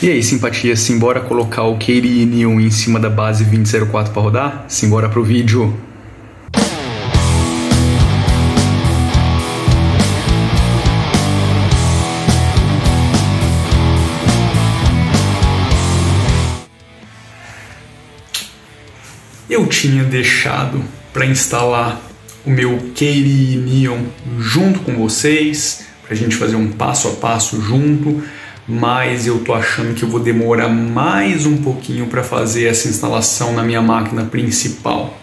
E aí, simpatia, simbora colocar o Katie Neon em cima da base 2004 para rodar? Simbora pro vídeo. Eu tinha deixado para instalar o meu Katie Neon junto com vocês, para a gente fazer um passo a passo junto mas eu tô achando que eu vou demorar mais um pouquinho para fazer essa instalação na minha máquina principal.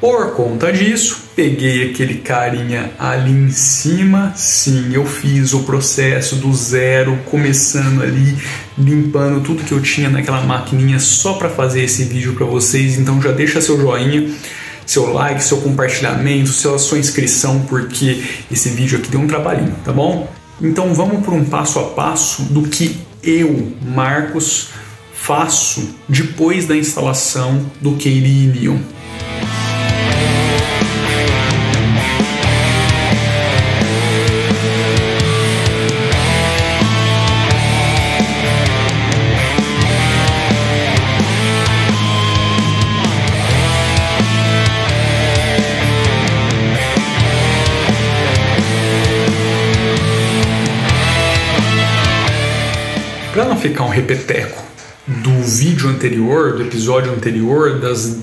Por conta disso, peguei aquele carinha ali em cima, sim, eu fiz o processo do zero, começando ali, limpando tudo que eu tinha naquela maquininha só para fazer esse vídeo para vocês, então já deixa seu joinha, seu like, seu compartilhamento, sua inscrição, porque esse vídeo aqui deu um trabalhinho, tá bom? Então vamos por um passo a passo do que eu, Marcos, faço depois da instalação do Keilinium. Para ficar um repeteco do vídeo anterior, do episódio anterior, das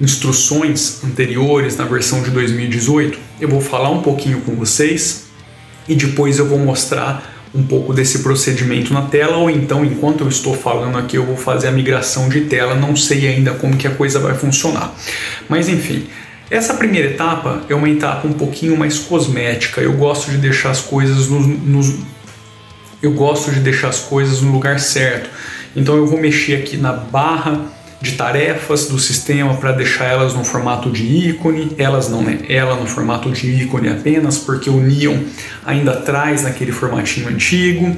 instruções anteriores na versão de 2018, eu vou falar um pouquinho com vocês e depois eu vou mostrar um pouco desse procedimento na tela ou então enquanto eu estou falando aqui eu vou fazer a migração de tela, não sei ainda como que a coisa vai funcionar. Mas enfim, essa primeira etapa é uma etapa um pouquinho mais cosmética. Eu gosto de deixar as coisas nos, nos eu gosto de deixar as coisas no lugar certo. Então eu vou mexer aqui na barra de tarefas do sistema para deixar elas no formato de ícone, elas não, né? Ela no formato de ícone apenas, porque o Neon ainda traz naquele formatinho antigo.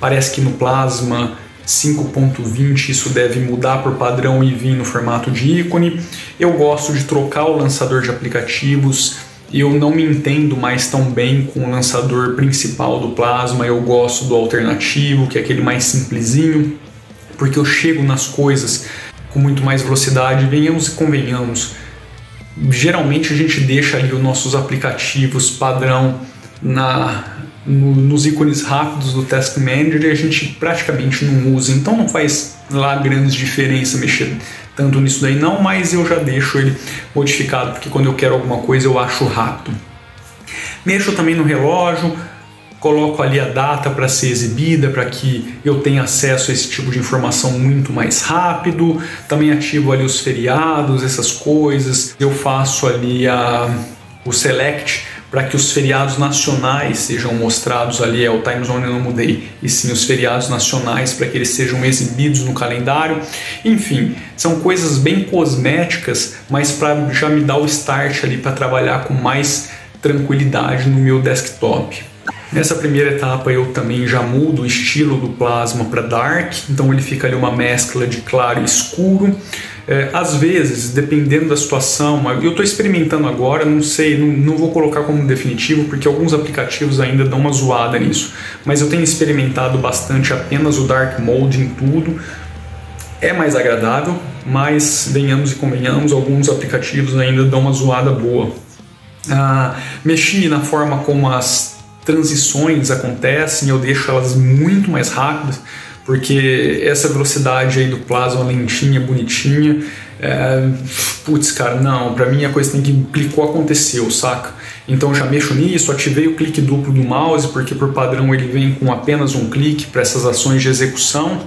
Parece que no Plasma 5.20 isso deve mudar por padrão e vir no formato de ícone. Eu gosto de trocar o lançador de aplicativos eu não me entendo mais tão bem com o lançador principal do Plasma, eu gosto do alternativo, que é aquele mais simplesinho, porque eu chego nas coisas com muito mais velocidade, venhamos e convenhamos. Geralmente a gente deixa ali os nossos aplicativos padrão na, no, nos ícones rápidos do Task Manager e a gente praticamente não usa, então não faz lá grandes diferença mexer tanto nisso daí não, mas eu já deixo ele modificado, porque quando eu quero alguma coisa eu acho rápido. Mexo também no relógio, coloco ali a data para ser exibida, para que eu tenha acesso a esse tipo de informação muito mais rápido. Também ativo ali os feriados, essas coisas. Eu faço ali a, o select para que os feriados nacionais sejam mostrados ali, é o time zone eu não mudei, e sim os feriados nacionais para que eles sejam exibidos no calendário. Enfim, são coisas bem cosméticas, mas para já me dar o start ali para trabalhar com mais tranquilidade no meu desktop. Nessa primeira etapa eu também já mudo o estilo do plasma para dark, então ele fica ali uma mescla de claro e escuro. É, às vezes, dependendo da situação, eu estou experimentando agora, não sei, não, não, vou colocar como definitivo, porque alguns aplicativos ainda dão uma zoada nisso, mas eu tenho experimentado bastante apenas o Dark Mode em tudo. É mais agradável, mas venhamos e convenhamos, alguns aplicativos ainda dão uma zoada boa. Ah, mexi na forma como as transições acontecem, eu deixo elas muito mais rápidas porque essa velocidade aí do plasma lentinha, bonitinha, é, putz, cara, não, para mim a coisa tem que clicou, aconteceu, saca? Então já mexo nisso, ativei o clique duplo do mouse, porque por padrão ele vem com apenas um clique para essas ações de execução.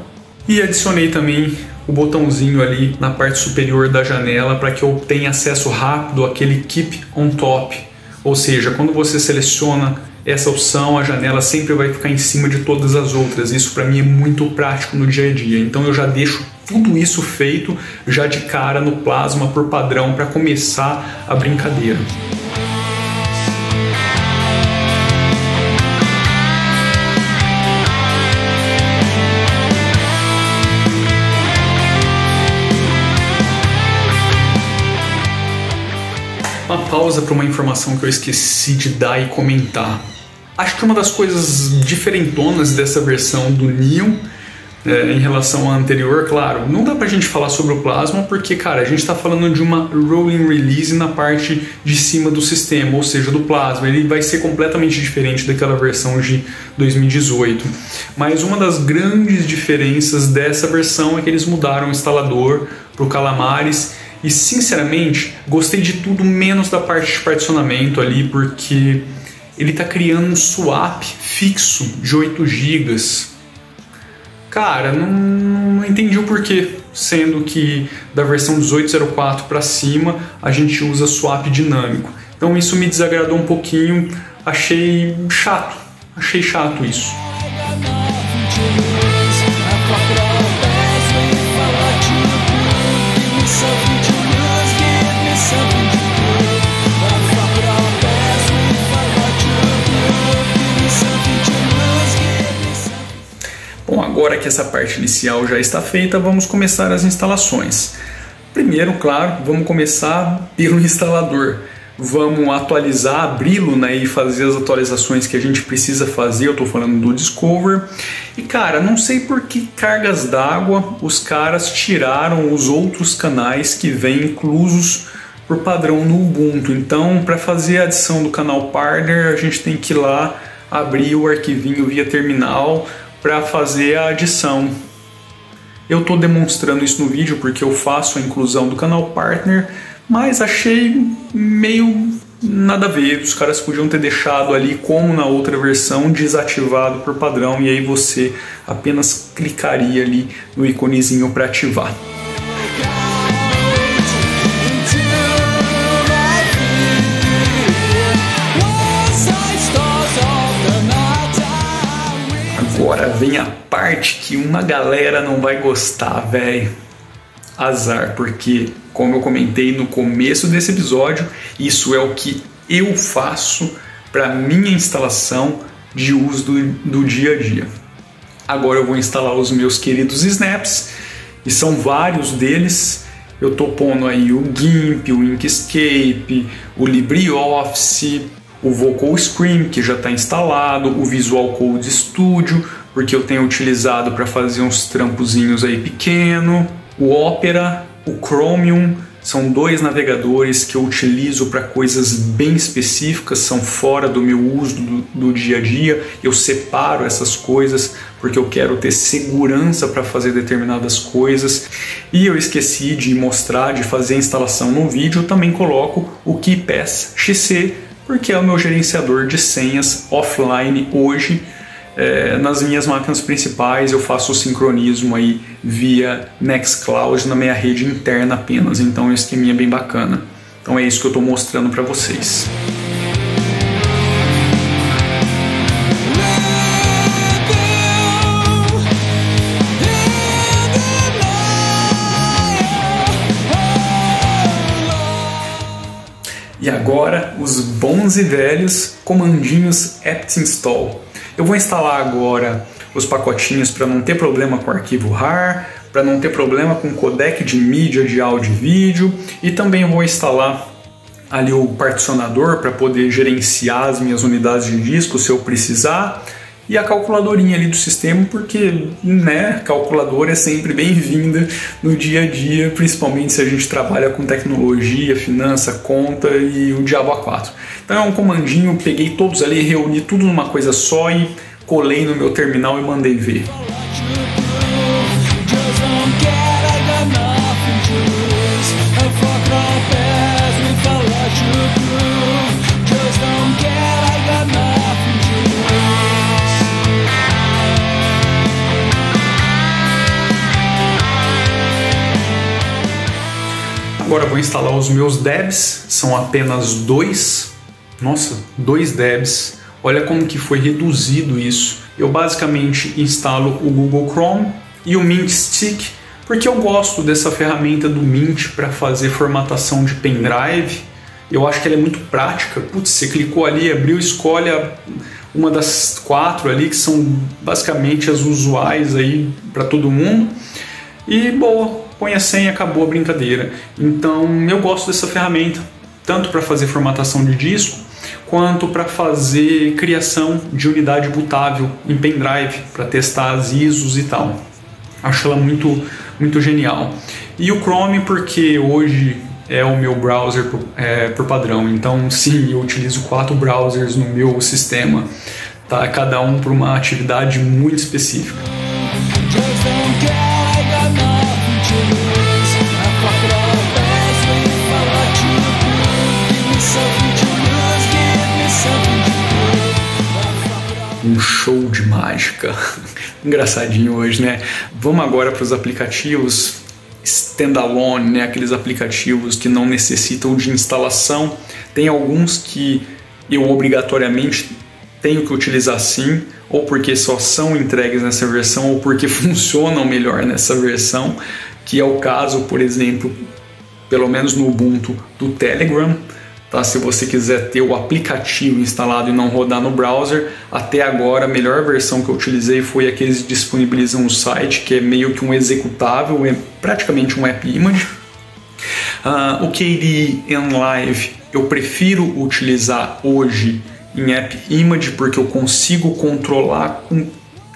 E adicionei também o botãozinho ali na parte superior da janela para que eu tenha acesso rápido àquele Keep on Top. Ou seja, quando você seleciona essa opção, a janela sempre vai ficar em cima de todas as outras. Isso para mim é muito prático no dia a dia. Então eu já deixo tudo isso feito já de cara no Plasma por padrão para começar a brincadeira. Uma pausa para uma informação que eu esqueci de dar e comentar. Acho que uma das coisas diferentonas dessa versão do Neon é, em relação à anterior, claro, não dá pra gente falar sobre o Plasma porque, cara, a gente está falando de uma rolling release na parte de cima do sistema, ou seja, do Plasma. Ele vai ser completamente diferente daquela versão de 2018. Mas uma das grandes diferenças dessa versão é que eles mudaram o instalador para o Calamares e, sinceramente, gostei de tudo menos da parte de particionamento ali, porque ele está criando um swap fixo de 8 GB Cara, não, não entendi o porquê, sendo que da versão 1804 para cima a gente usa swap dinâmico. Então isso me desagradou um pouquinho, achei chato, achei chato isso. Agora que essa parte inicial já está feita, vamos começar as instalações. Primeiro, claro, vamos começar pelo instalador. Vamos atualizar, abri-lo né, e fazer as atualizações que a gente precisa fazer. Eu estou falando do Discover. E cara, não sei por que cargas d'água os caras tiraram os outros canais que vêm inclusos por padrão no Ubuntu. Então, para fazer a adição do canal Partner, a gente tem que ir lá abrir o arquivinho via terminal para fazer a adição. Eu estou demonstrando isso no vídeo porque eu faço a inclusão do canal Partner, mas achei meio nada a ver. Os caras podiam ter deixado ali, como na outra versão, desativado por padrão, e aí você apenas clicaria ali no iconezinho para ativar. Agora vem a parte que uma galera não vai gostar, velho. Azar, porque, como eu comentei no começo desse episódio, isso é o que eu faço para minha instalação de uso do, do dia a dia. Agora eu vou instalar os meus queridos snaps, e são vários deles. Eu tô pondo aí o GIMP, o Inkscape, o LibreOffice, o Vocal Scream, que já está instalado, o Visual Code Studio, porque eu tenho utilizado para fazer uns trampozinhos aí pequeno, o Opera, o Chromium, são dois navegadores que eu utilizo para coisas bem específicas, são fora do meu uso do, do, dia a dia. Eu separo essas coisas porque eu quero ter segurança para fazer determinadas coisas. E eu esqueci de mostrar, de fazer a instalação no vídeo, eu também coloco o KeyPass XC porque é o meu gerenciador de senhas offline hoje. É, nas minhas máquinas principais eu faço o sincronismo aí via Nextcloud na minha rede interna apenas, então é um esqueminha bem bacana. Então é isso que eu estou mostrando para vocês. E agora, os bons e velhos comandinhos apt install. Eu vou instalar agora os pacotinhos para não ter problema com arquivo RAR, para não ter problema com codec de mídia de áudio e vídeo, e também vou instalar ali o particionador para poder gerenciar as minhas unidades de disco se eu precisar e a calculadorinha ali do sistema, porque né, calculadora é sempre bem-vinda no dia a dia, principalmente se a gente trabalha com tecnologia, finança, conta e o diabo a quatro. Então é um comandinho, peguei todos ali, reuni tudo numa coisa só e colei no meu terminal e mandei ver. Agora vou instalar os meus Debs, são apenas dois. Nossa, dois Debs. Olha como que foi reduzido isso. Eu basicamente instalo o Google Chrome e o Mint Stick, porque eu gosto dessa ferramenta do Mint para fazer formatação de pendrive. Eu acho que ela é muito prática. Putz, você clicou ali, abriu, escolhe uma das quatro ali que são basicamente as usuais aí para todo mundo. E boa, põe a senha, acabou a brincadeira. Então eu gosto dessa ferramenta, tanto para fazer formatação de disco, quanto para fazer criação de unidade bootável em pendrive, para testar as ISOs e tal. Acho ela muito, muito genial. E o Chrome porque hoje é o meu browser por, é, por padrão. Então, sim, eu utilizo quatro browsers no meu sistema, tá? Cada um para uma atividade muito específica. Mágica. Engraçadinho hoje, né? Vamos agora para os aplicativos standalone, né? aqueles aplicativos que não necessitam de instalação. Tem alguns que eu obrigatoriamente tenho que utilizar sim, ou porque só são entregues nessa versão, ou porque funcionam melhor nessa versão, que é o caso, por exemplo, pelo menos no Ubuntu, do Telegram. Tá? Se você quiser ter o aplicativo instalado e não rodar no browser, até agora a melhor versão que eu utilizei foi a que eles disponibilizam no site, que é meio que um executável, é praticamente um app image. Uh, o KDE Live eu prefiro utilizar hoje em app image porque eu consigo controlar com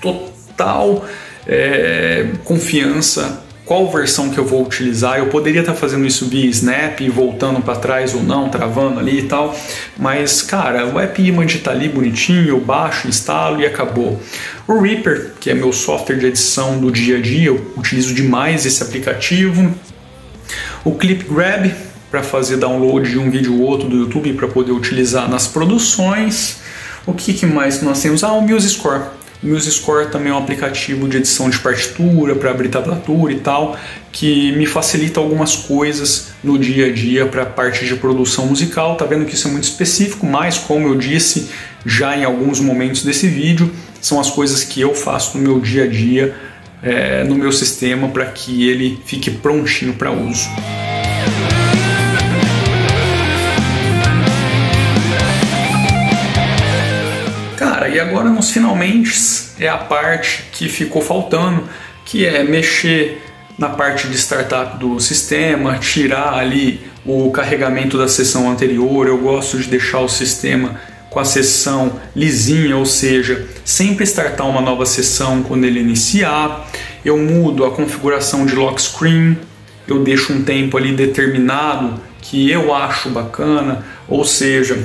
total é, confiança qual versão que eu vou utilizar. Eu poderia estar fazendo isso via Snap, voltando para trás ou não, travando ali e tal, mas cara, o App Image está ali bonitinho, eu baixo, instalo e acabou. O Reaper, que é meu software de edição do dia a dia, eu utilizo demais esse aplicativo. O Clip Grab para fazer download de um vídeo ou outro do YouTube para poder utilizar nas produções. O que, que mais nós temos? Ah, o MuseScore o MuseScore também é um aplicativo de edição de partitura para abrir tablatura e tal, que me facilita algumas coisas no dia a dia para a parte de produção musical. Tá vendo que isso é muito específico, mas como eu disse já em alguns momentos desse vídeo, são as coisas que eu faço no meu dia a dia é, no meu sistema para que ele fique prontinho para uso. E agora nos finalmente é a parte que ficou faltando, que é mexer na parte de startup do sistema, tirar ali o carregamento da sessão anterior. Eu gosto de deixar o sistema com a sessão lisinha, ou seja, sempre startar uma nova sessão quando ele iniciar. Eu mudo a configuração de lock screen, eu deixo um tempo ali determinado que eu acho bacana, ou seja,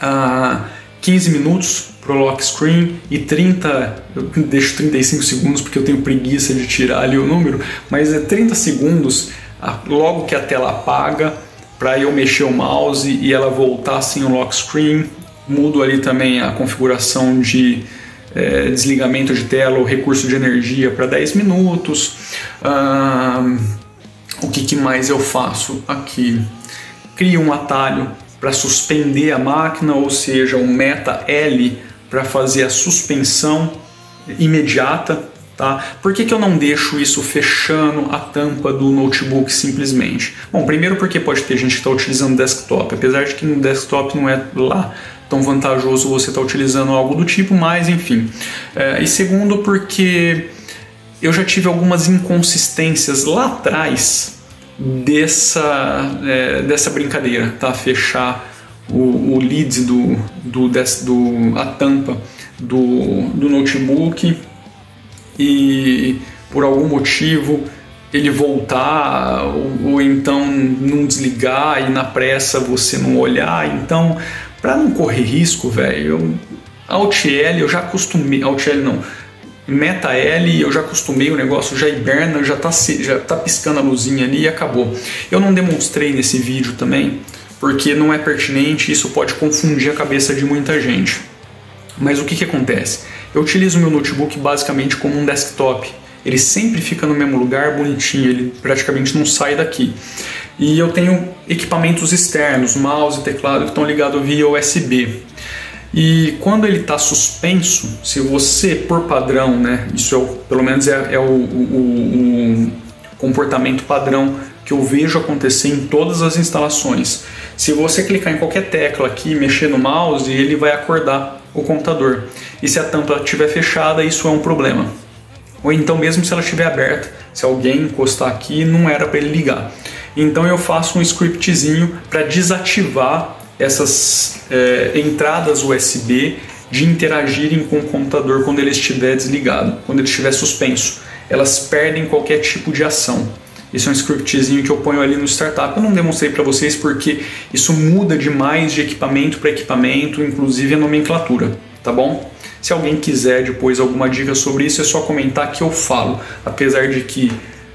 ah, 15 minutos pro lock screen e 30, eu deixo 35 segundos porque eu tenho preguiça de tirar ali o número, mas é 30 segundos logo que a tela apaga para eu mexer o mouse e ela voltar sem o lock screen. Mudo ali também a configuração de é, desligamento de tela ou recurso de energia para 10 minutos. o que, que mais eu faço aqui? Crio um atalho para suspender a máquina, ou seja, um meta L para fazer a suspensão imediata. Tá? Por que, que eu não deixo isso fechando a tampa do notebook simplesmente? Bom, primeiro porque pode ter gente que está utilizando desktop, apesar de que no desktop não é lá tão vantajoso você estar tá utilizando algo do tipo, mas enfim. É, e segundo porque eu já tive algumas inconsistências lá atrás dessa, é, dessa brincadeira, tá? Fechar o, o lead do, do, do, a tampa do, do notebook e por algum motivo ele voltar ou, ou, então não desligar e na pressa você não olhar. Então, para não correr risco, velho, L eu já acostumei, L não, Meta L, eu já acostumei, o negócio já hiberna, já tá, já tá piscando a luzinha ali e acabou. Eu não demonstrei nesse vídeo também, porque não é pertinente isso pode confundir a cabeça de muita gente. Mas o que, que acontece? Eu utilizo meu notebook basicamente como um desktop. Ele sempre fica no mesmo lugar, bonitinho, ele praticamente não sai daqui. E eu tenho equipamentos externos, mouse e teclado que estão ligados via USB. E quando ele está suspenso, se você, por padrão, né, isso é o, pelo menos é, é o, o, o comportamento padrão que eu vejo acontecer em todas as instalações. Se você clicar em qualquer tecla aqui, mexer no mouse, ele vai acordar o computador. E se a tampa estiver fechada, isso é um problema. Ou então mesmo se ela estiver aberta, se alguém encostar aqui, não era para ele ligar. Então eu faço um scriptzinho para desativar essas é, entradas USB de interagirem com o computador quando ele estiver desligado, quando ele estiver suspenso. elas perdem qualquer tipo de ação. Isso é um scriptzinho que eu ponho ali no startup. Eu não demonstrei para vocês porque isso muda demais de equipamento para equipamento, inclusive a nomenclatura, tá bom? Se alguém quiser depois alguma dica sobre isso, é só comentar que eu falo. Apesar de que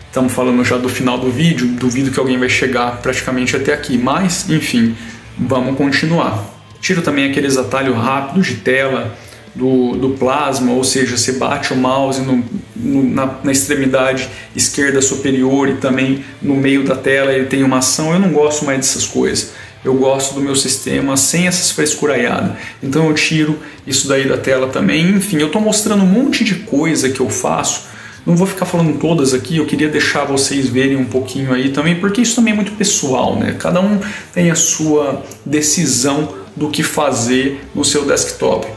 estamos falando já do final do vídeo, duvido que alguém vai chegar praticamente até aqui. Mas, enfim, vamos continuar. Tiro também aqueles atalhos rápidos de tela, do, do plasma, ou seja, você bate o mouse no, no, na, na, extremidade esquerda superior e também no meio da tela ele tem uma ação. Eu não gosto mais dessas coisas. Eu gosto do meu sistema sem essas frescuraiadas. Então eu tiro isso daí da tela também. Enfim, eu estou mostrando um monte de coisa que eu faço. Não vou ficar falando todas aqui, eu queria deixar vocês verem um pouquinho aí também, porque isso também é muito pessoal, né? Cada um tem a sua decisão do que fazer no seu desktop.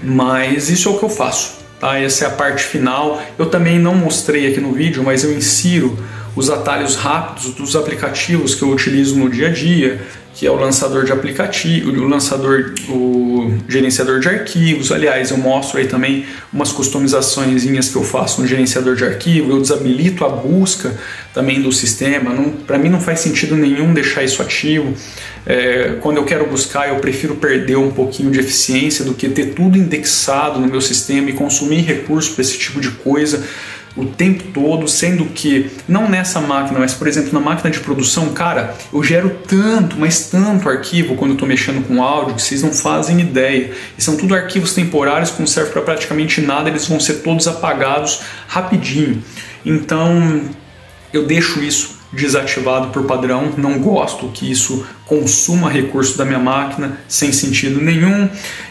Mas isso é o que eu faço, tá? Essa é a parte final. Eu também não mostrei aqui no vídeo, mas eu insiro os atalhos rápidos dos aplicativos que eu utilizo no dia a dia, que é o lançador de aplicativo, o lançador, o gerenciador de arquivos. Aliás, eu mostro aí também umas customizações que eu faço no gerenciador de arquivo. Eu desabilito a busca também do sistema. Para mim não faz sentido nenhum deixar isso ativo. É, quando eu quero buscar, eu prefiro perder um pouquinho de eficiência do que ter tudo indexado no meu sistema e consumir recursos para esse tipo de coisa o tempo todo, sendo que não nessa máquina, mas por exemplo na máquina de produção, cara, eu gero tanto, mas tanto arquivo quando eu estou mexendo com áudio que vocês não fazem ideia. E são tudo arquivos temporários que não servem para praticamente nada, eles vão ser todos apagados rapidinho. Então eu deixo isso desativado por padrão, não gosto que isso consuma recurso da minha máquina sem sentido nenhum.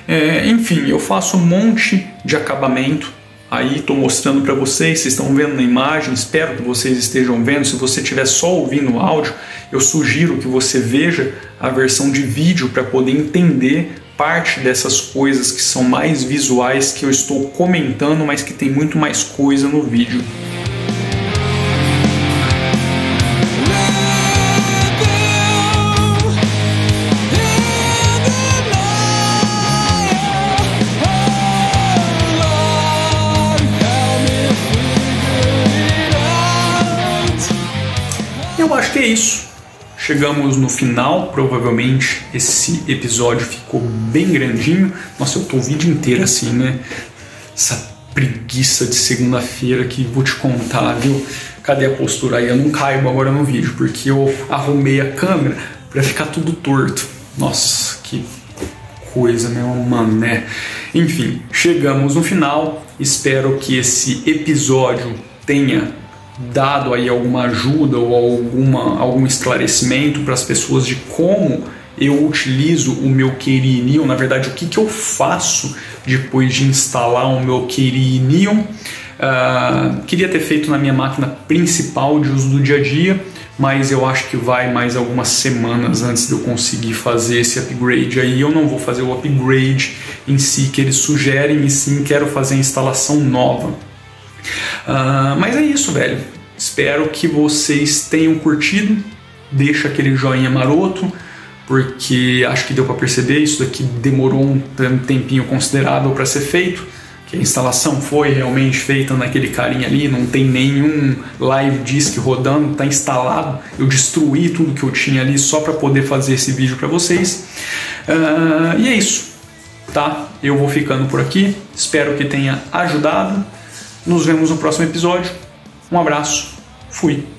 É, enfim, eu faço um monte de acabamento Aí estou mostrando para vocês, vocês estão vendo na imagem, espero que vocês estejam vendo. Se você estiver só ouvindo o áudio, eu sugiro que você veja a versão de vídeo para poder entender parte dessas coisas que são mais visuais que eu estou comentando, mas que tem muito mais coisa no vídeo. Que é isso. Chegamos no final, provavelmente esse episódio ficou bem grandinho. Nossa, eu tô o vídeo inteiro assim, né? Essa preguiça de segunda-feira que vou te contar, viu? Cadê a postura aí? Eu não caibo agora no vídeo, porque eu arrumei a câmera para ficar tudo torto. Nossa, que coisa, meu mano, né? Enfim, chegamos no final. Espero que esse episódio tenha dado aí alguma ajuda ou alguma, algum esclarecimento para as pessoas de como eu utilizo o meu Keri Neon, na verdade o que, que eu faço depois de instalar o meu Keri Neon. Uh, queria ter feito na minha máquina principal de uso do dia a dia, mas eu acho que vai mais algumas semanas antes de eu conseguir fazer esse upgrade aí. Eu não vou fazer o upgrade em si que eles sugerem, e sim quero fazer a instalação nova. Uh, mas é isso, velho. Espero que vocês tenham curtido. Deixa aquele joinha maroto, porque acho que deu para perceber. Isso daqui demorou um tempinho considerável para ser feito. Que a instalação foi realmente feita naquele carinha ali, não tem nenhum live disk rodando, está instalado. Eu destruí tudo que eu tinha ali só para poder fazer esse vídeo para vocês. Uh, e é isso, tá? Eu vou ficando por aqui. Espero que tenha ajudado. Nos vemos no próximo episódio. Um abraço. Fui.